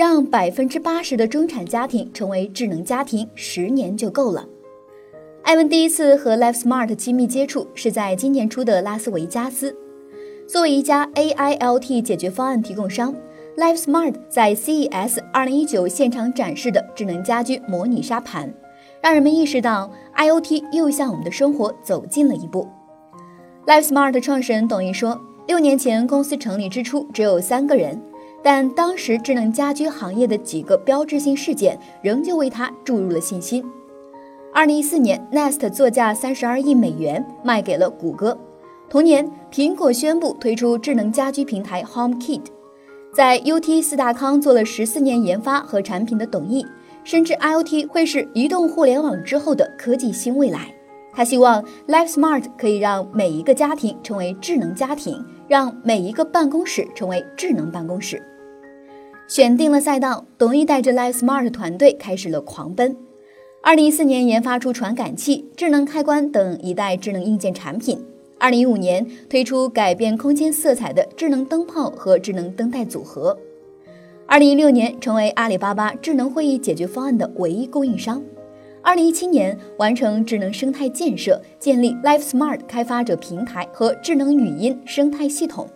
让百分之八十的中产家庭成为智能家庭，十年就够了。艾文第一次和 Life Smart 亲密接触是在今年初的拉斯维加斯。作为一家 AIoT 解决方案提供商，Life Smart 在 CES 2019现场展示的智能家居模拟沙盘，让人们意识到 IoT 又向我们的生活走近了一步。Life Smart 创始人董毅说：“六年前公司成立之初只有三个人。”但当时智能家居行业的几个标志性事件仍旧为他注入了信心。二零一四年，Nest 作价三十二亿美元卖给了谷歌。同年，苹果宣布推出智能家居平台 HomeKit。在 UT 四大康做了十四年研发和产品的董毅，深知 IoT 会是移动互联网之后的科技新未来。他希望 Life Smart 可以让每一个家庭成为智能家庭，让每一个办公室成为智能办公室。选定了赛道，董毅带着 Life Smart 团队开始了狂奔。二零一四年研发出传感器、智能开关等一代智能硬件产品。二零一五年推出改变空间色彩的智能灯泡和智能灯带组合。二零一六年成为阿里巴巴智能会议解决方案的唯一供应商。二零一七年完成智能生态建设，建立 Live Smart 开发者平台和智能语音生态系统。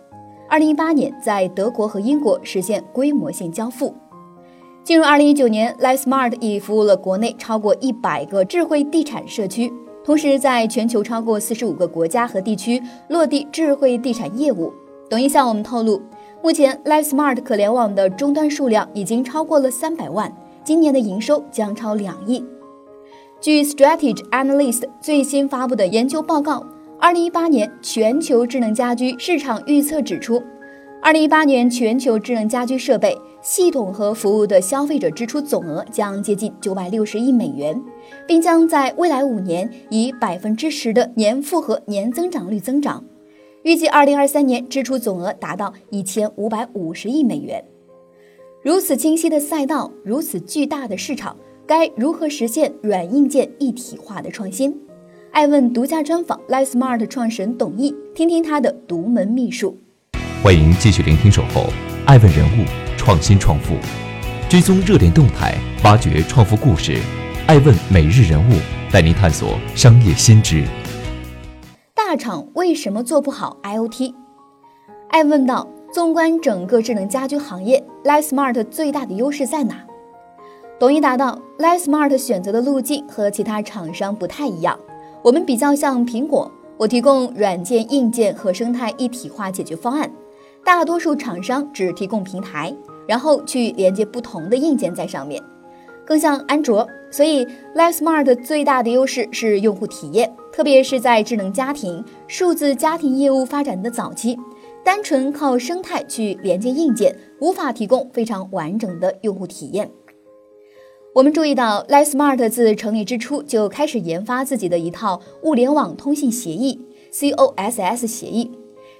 二零一八年，在德国和英国实现规模性交付。进入二零一九年，Life Smart 已服务了国内超过一百个智慧地产社区，同时在全球超过四十五个国家和地区落地智慧地产业务。董毅向我们透露，目前 Life Smart 可联网的终端数量已经超过了三百万，今年的营收将超两亿。据 Strategy Analyst 最新发布的研究报告。二零一八年全球智能家居市场预测指出，二零一八年全球智能家居设备、系统和服务的消费者支出总额将接近九百六十亿美元，并将在未来五年以百分之十的年复合年增长率增长。预计二零二三年支出总额达到一千五百五十亿美元。如此清晰的赛道，如此巨大的市场，该如何实现软硬件一体化的创新？爱问独家专访 Life Smart 创始人董毅，听听他的独门秘术。欢迎继续聆听《守候爱问人物创新创富》，追踪热点动态，挖掘创富故事。爱问每日人物带您探索商业新知。大厂为什么做不好 IoT？爱问道：纵观整个智能家居行业，Life Smart 最大的优势在哪？董毅答道：Life Smart 选择的路径和其他厂商不太一样。我们比较像苹果，我提供软件、硬件和生态一体化解决方案，大多数厂商只提供平台，然后去连接不同的硬件在上面，更像安卓。所以，Life Smart 最大的优势是用户体验，特别是在智能家庭、数字家庭业务发展的早期，单纯靠生态去连接硬件，无法提供非常完整的用户体验。我们注意到，Life Smart 自成立之初就开始研发自己的一套物联网通信协议 （COSS 协议），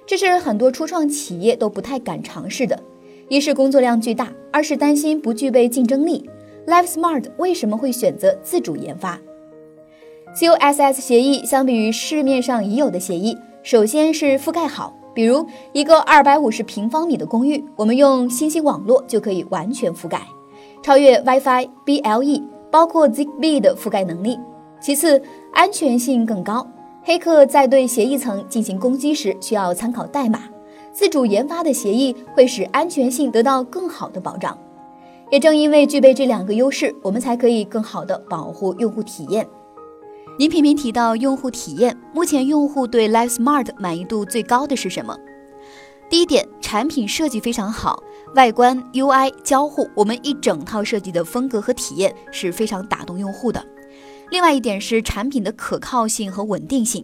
这是很多初创企业都不太敢尝试的。一是工作量巨大，二是担心不具备竞争力。Life Smart 为什么会选择自主研发 COSS 协议？相比于市面上已有的协议，首先是覆盖好，比如一个二百五十平方米的公寓，我们用信息网络就可以完全覆盖。超越 WiFi、BLE，包括 Zigbee 的覆盖能力。其次，安全性更高。黑客在对协议层进行攻击时，需要参考代码。自主研发的协议会使安全性得到更好的保障。也正因为具备这两个优势，我们才可以更好的保护用户体验。您频频提到用户体验，目前用户对 Life Smart 满意度最高的是什么？第一点，产品设计非常好。外观、UI、交互，我们一整套设计的风格和体验是非常打动用户的。另外一点是产品的可靠性和稳定性，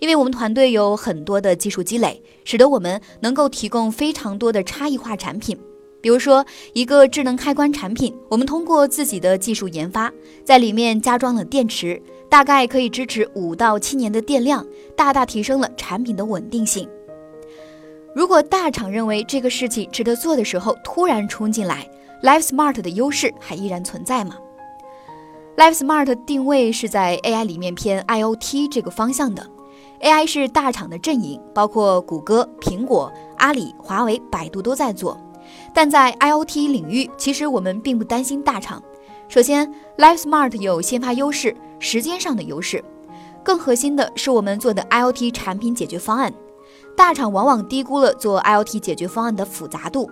因为我们团队有很多的技术积累，使得我们能够提供非常多的差异化产品。比如说，一个智能开关产品，我们通过自己的技术研发，在里面加装了电池，大概可以支持五到七年的电量，大大提升了产品的稳定性。如果大厂认为这个事情值得做的时候，突然冲进来，Live Smart 的优势还依然存在吗？Live Smart 定位是在 AI 里面偏 IoT 这个方向的，AI 是大厂的阵营，包括谷歌、苹果、阿里、华为、百度都在做。但在 IoT 领域，其实我们并不担心大厂。首先，Live Smart 有先发优势，时间上的优势，更核心的是我们做的 IoT 产品解决方案。大厂往往低估了做 IoT 解决方案的复杂度。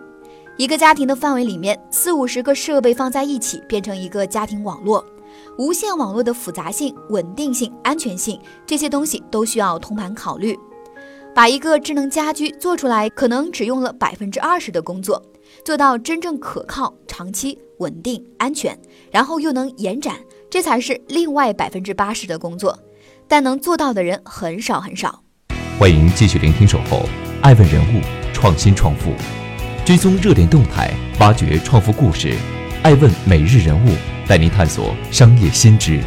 一个家庭的范围里面，四五十个设备放在一起，变成一个家庭网络。无线网络的复杂性、稳定性、安全性这些东西都需要通盘考虑。把一个智能家居做出来，可能只用了百分之二十的工作，做到真正可靠、长期稳定、安全，然后又能延展，这才是另外百分之八十的工作。但能做到的人很少很少。欢迎继续聆听《守候爱问人物创新创富》，追踪热点动态，挖掘创富故事。爱问每日人物带您探索商业新知。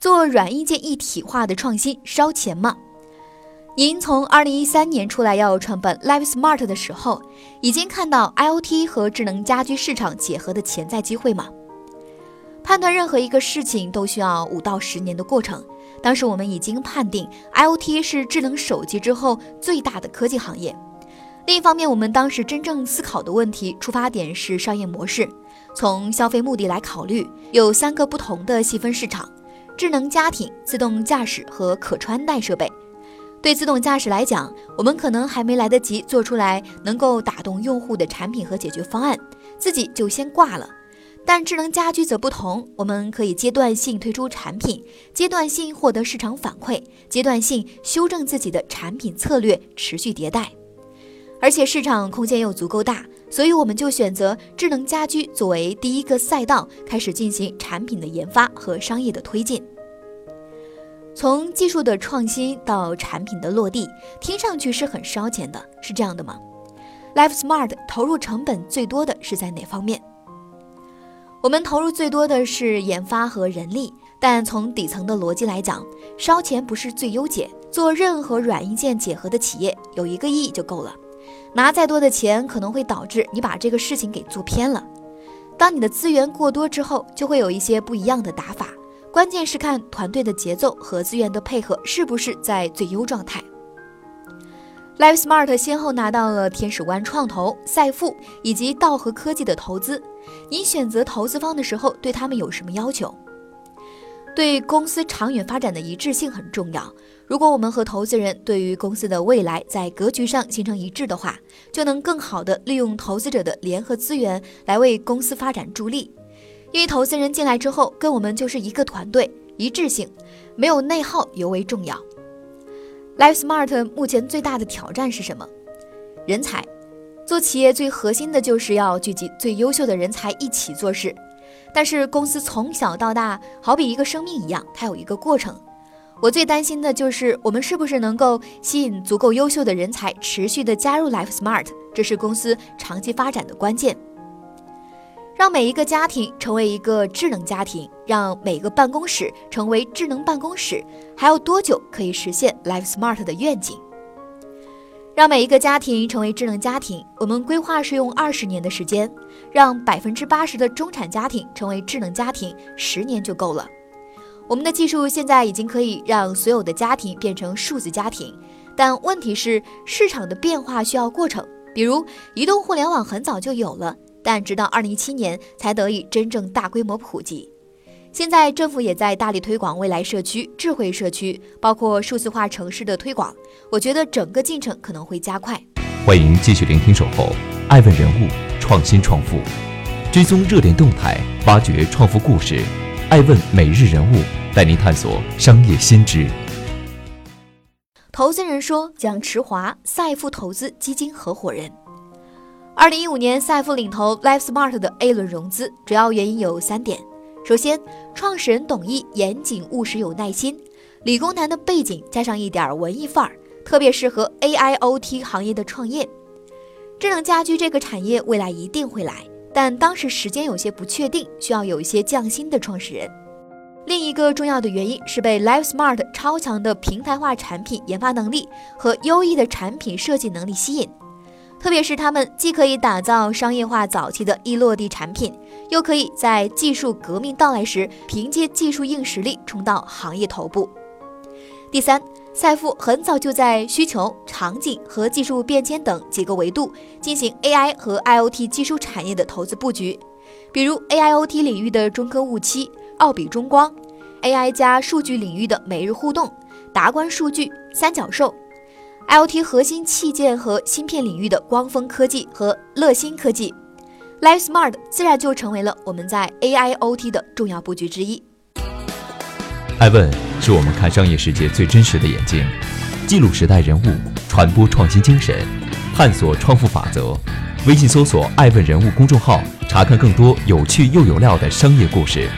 做软硬件一体化的创新烧钱吗？您从二零一三年出来要创办 Live Smart 的时候，已经看到 IoT 和智能家居市场结合的潜在机会吗？判断任何一个事情都需要五到十年的过程。当时我们已经判定，IoT 是智能手机之后最大的科技行业。另一方面，我们当时真正思考的问题出发点是商业模式，从消费目的来考虑，有三个不同的细分市场：智能家庭、自动驾驶和可穿戴设备。对自动驾驶来讲，我们可能还没来得及做出来能够打动用户的产品和解决方案，自己就先挂了。但智能家居则不同，我们可以阶段性推出产品，阶段性获得市场反馈，阶段性修正自己的产品策略，持续迭代。而且市场空间又足够大，所以我们就选择智能家居作为第一个赛道，开始进行产品的研发和商业的推进。从技术的创新到产品的落地，听上去是很烧钱的，是这样的吗？Life Smart 投入成本最多的是在哪方面？我们投入最多的是研发和人力，但从底层的逻辑来讲，烧钱不是最优解。做任何软硬件结合的企业，有一个亿就够了。拿再多的钱，可能会导致你把这个事情给做偏了。当你的资源过多之后，就会有一些不一样的打法。关键是看团队的节奏和资源的配合是不是在最优状态。Live Smart 先后拿到了天使湾创投、赛富以及道和科技的投资。你选择投资方的时候，对他们有什么要求？对公司长远发展的一致性很重要。如果我们和投资人对于公司的未来在格局上形成一致的话，就能更好的利用投资者的联合资源来为公司发展助力。因为投资人进来之后，跟我们就是一个团队，一致性没有内耗尤为重要。Life Smart 目前最大的挑战是什么？人才。做企业最核心的就是要聚集最优秀的人才一起做事。但是公司从小到大，好比一个生命一样，它有一个过程。我最担心的就是我们是不是能够吸引足够优秀的人才，持续的加入 Life Smart，这是公司长期发展的关键。让每一个家庭成为一个智能家庭，让每个办公室成为智能办公室，还要多久可以实现 Life Smart 的愿景？让每一个家庭成为智能家庭，我们规划是用二十年的时间；让百分之八十的中产家庭成为智能家庭，十年就够了。我们的技术现在已经可以让所有的家庭变成数字家庭，但问题是市场的变化需要过程。比如，移动互联网很早就有了。但直到二零一七年才得以真正大规模普及。现在政府也在大力推广未来社区、智慧社区，包括数字化城市的推广。我觉得整个进程可能会加快。欢迎继续聆听《守候爱问人物创新创富》，追踪热点动态，挖掘创富故事。爱问每日人物带您探索商业新知。投资人说：“蒋池华，赛富投资基金合伙人。”二零一五年，赛富领投 Live Smart 的 A 轮融资，主要原因有三点：首先，创始人董毅严谨务实有耐心，理工男的背景加上一点文艺范儿，特别适合 AIoT 行业的创业；智能家居这个产业未来一定会来，但当时时间有些不确定，需要有一些匠心的创始人。另一个重要的原因是被 LiveSmart 超强的平台化产品研发能力和优异的产品设计能力吸引，特别是他们既可以打造商业化早期的易落地产品，又可以在技术革命到来时凭借技术硬实力冲到行业头部。第三，赛富很早就在需求、场景和技术变迁等几个维度进行 AI 和 IoT 技术产业的投资布局，比如 AIoT 领域的中科雾七。奥比中光，AI 加数据领域的每日互动、达观数据、三角兽，IoT 核心器件和芯片领域的光峰科技和乐新科技，LiveSmart 自然就成为了我们在 AIoT 的重要布局之一。爱问是我们看商业世界最真实的眼睛，记录时代人物，传播创新精神，探索创富法则。微信搜索“爱问人物”公众号，查看更多有趣又有料的商业故事。